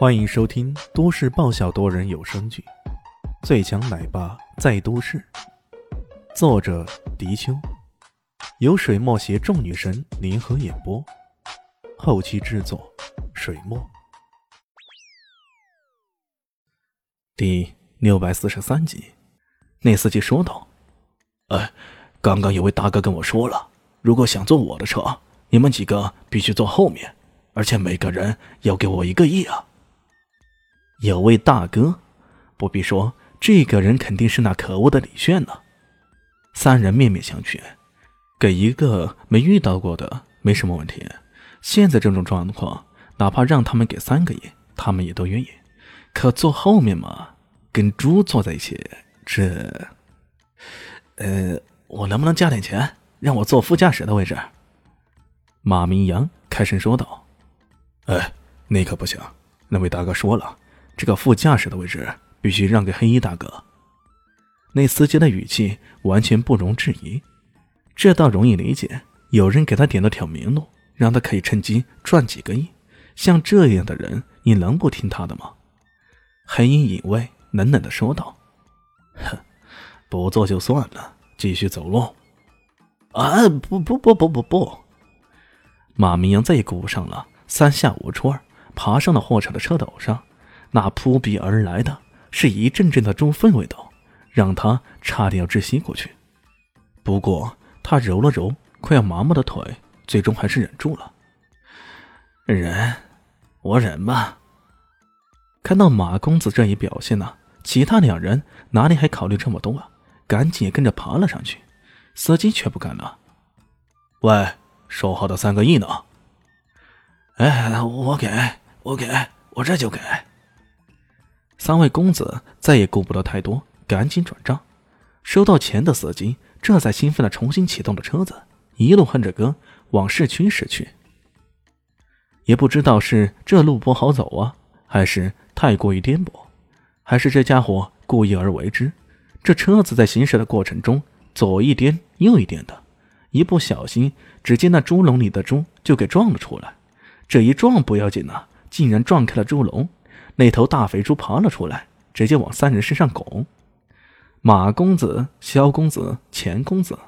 欢迎收听都市爆笑多人有声剧《最强奶爸在都市》，作者：迪秋，由水墨携众女神联合演播，后期制作：水墨。第六百四十三集，那司机说道：“哎，刚刚有位大哥跟我说了，如果想坐我的车，你们几个必须坐后面，而且每个人要给我一个亿啊！”有位大哥，不必说，这个人肯定是那可恶的李炫了。三人面面相觑，给一个没遇到过的没什么问题。现在这种状况，哪怕让他们给三个亿，他们也都愿意。可坐后面嘛，跟猪坐在一起，这……呃，我能不能加点钱，让我坐副驾驶的位置？马明阳开声说道：“哎，那可不行，那位大哥说了。”这个副驾驶的位置必须让给黑衣大哥。那司机的语气完全不容置疑，这倒容易理解。有人给他点了条明路，让他可以趁机赚几个亿。像这样的人，你能不听他的吗？黑衣隐卫冷冷的说道：“哼，不做就算了，继续走路。”啊，不不不不不不！马明阳再也顾不上了，三下五除二爬上了货车的车斗上。那扑鼻而来的是一阵阵的猪粪味道，让他差点要窒息过去。不过他揉了揉快要麻木的腿，最终还是忍住了。忍，我忍吧。看到马公子这一表现呢，其他两人哪里还考虑这么多啊？赶紧跟着爬了上去。司机却不干了：“喂，说好的三个亿呢？”“哎，我给，我给，我这就给。”三位公子再也顾不得太多，赶紧转账。收到钱的司机这才兴奋的重新启动了车子，一路哼着歌往市区驶去。也不知道是这路不好走啊，还是太过于颠簸，还是这家伙故意而为之。这车子在行驶的过程中左一颠右一颠的，一不小心，只见那猪笼里的猪就给撞了出来。这一撞不要紧呐，竟然撞开了猪笼。那头大肥猪爬了出来，直接往三人身上拱。马公子、萧公子、钱公子，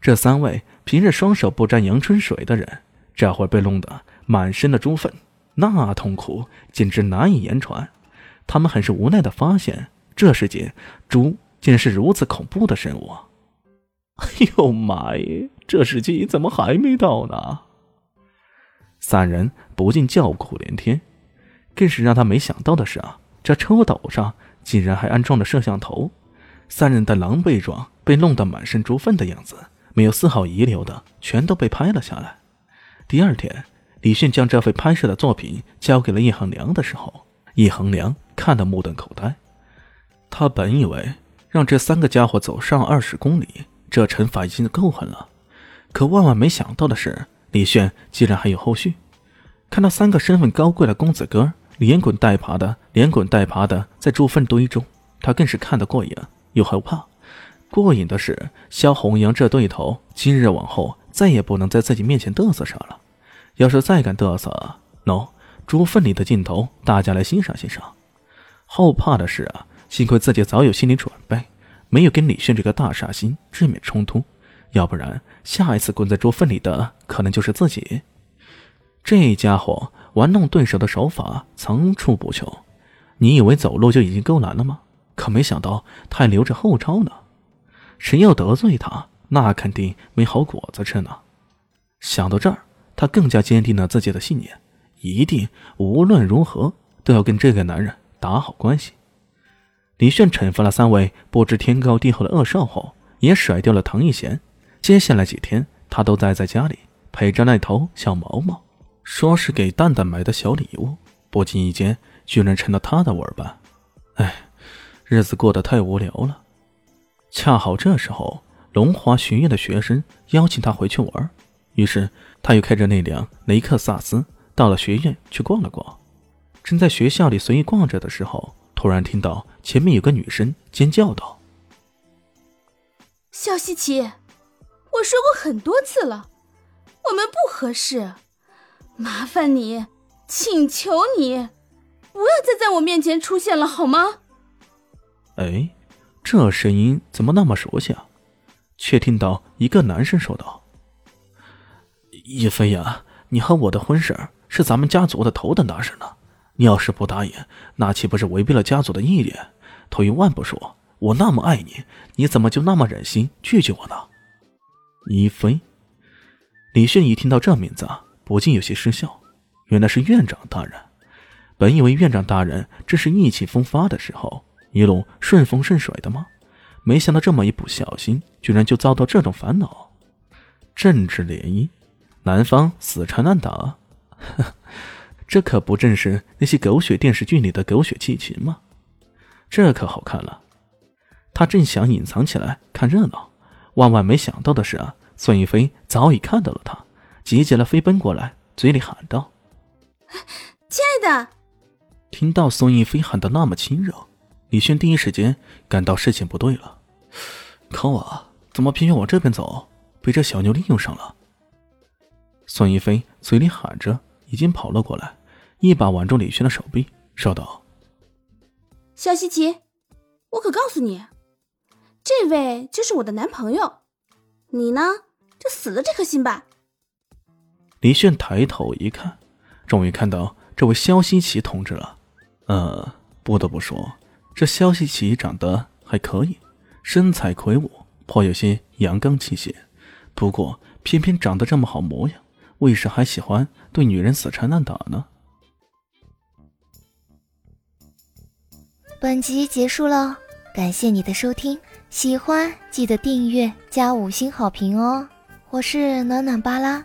这三位平日双手不沾阳春水的人，这会被弄得满身的猪粪，那痛苦简直难以言传。他们很是无奈的发现，这世界猪竟然是如此恐怖的生物。哎呦妈耶！这时机怎么还没到呢？三人不禁叫苦连天。更是让他没想到的是啊，这车斗上竟然还安装了摄像头。三人的狼狈状被弄得满身猪粪的样子，没有丝毫遗留的，全都被拍了下来。第二天，李迅将这份拍摄的作品交给了叶恒良的时候，叶恒良看得目瞪口呆。他本以为让这三个家伙走上二十公里，这惩罚已经够狠了，可万万没想到的是，李炫竟然还有后续。看到三个身份高贵的公子哥。连滚带爬的，连滚带爬的在猪粪堆中，他更是看得过瘾又害怕。过瘾的是，萧红阳这对头今日往后再也不能在自己面前嘚瑟上了。要是再敢嘚瑟，喏，猪粪里的镜头，大家来欣赏欣赏。后怕的是啊，幸亏自己早有心理准备，没有跟李迅这个大傻星正面冲突，要不然下一次滚在猪粪里的可能就是自己。这家伙。玩弄对手的手法层出不穷，你以为走路就已经够难了吗？可没想到他还留着后招呢。谁要得罪他，那肯定没好果子吃呢。想到这儿，他更加坚定了自己的信念，一定无论如何都要跟这个男人打好关系。李炫惩罚了三位不知天高地厚的恶少后，也甩掉了唐一贤。接下来几天，他都待在家里陪着那头小毛毛。说是给蛋蛋买的小礼物，不经意间居然成了他的玩伴。哎，日子过得太无聊了。恰好这时候，龙华学院的学生邀请他回去玩，于是他又开着那辆雷克萨斯到了学院去逛了逛。正在学校里随意逛着的时候，突然听到前面有个女生尖叫道：“肖西奇，我说过很多次了，我们不合适。”麻烦你，请求你，不要再在我面前出现了，好吗？哎，这声音怎么那么熟悉啊？却听到一个男生说道：“叶飞呀，你和我的婚事是咱们家族的头等大事呢。你要是不答应，那岂不是违背了家族的意愿？退一万步说，我那么爱你，你怎么就那么忍心拒绝我呢？”一飞，李迅一听到这名字，不禁有些失笑。原来是院长大人。本以为院长大人这是意气风发的时候，一路顺风顺水的吗？没想到这么一不小心，居然就遭到这种烦恼。政治联姻，男方死缠烂打，这可不正是那些狗血电视剧里的狗血剧情吗？这可好看了。他正想隐藏起来看热闹，万万没想到的是啊，孙一飞早已看到了他，急急的飞奔过来，嘴里喊道：“亲爱的！”听到宋一飞喊得那么亲热，李轩第一时间感到事情不对了。可我怎么偏偏往这边走？被这小妞利用上了。宋一飞嘴里喊着，已经跑了过来，一把挽住李轩的手臂，说道：“小西奇，我可告诉你，这位就是我的男朋友，你呢就死了这颗心吧。”李炫抬头一看，终于看到这位肖西奇同志了。呃，不得不说，这肖西奇长得还可以，身材魁梧，颇有些阳刚气息。不过，偏偏长得这么好模样，为啥还喜欢对女人死缠烂打呢？本集结束了，感谢你的收听，喜欢记得订阅加五星好评哦。我是暖暖巴拉，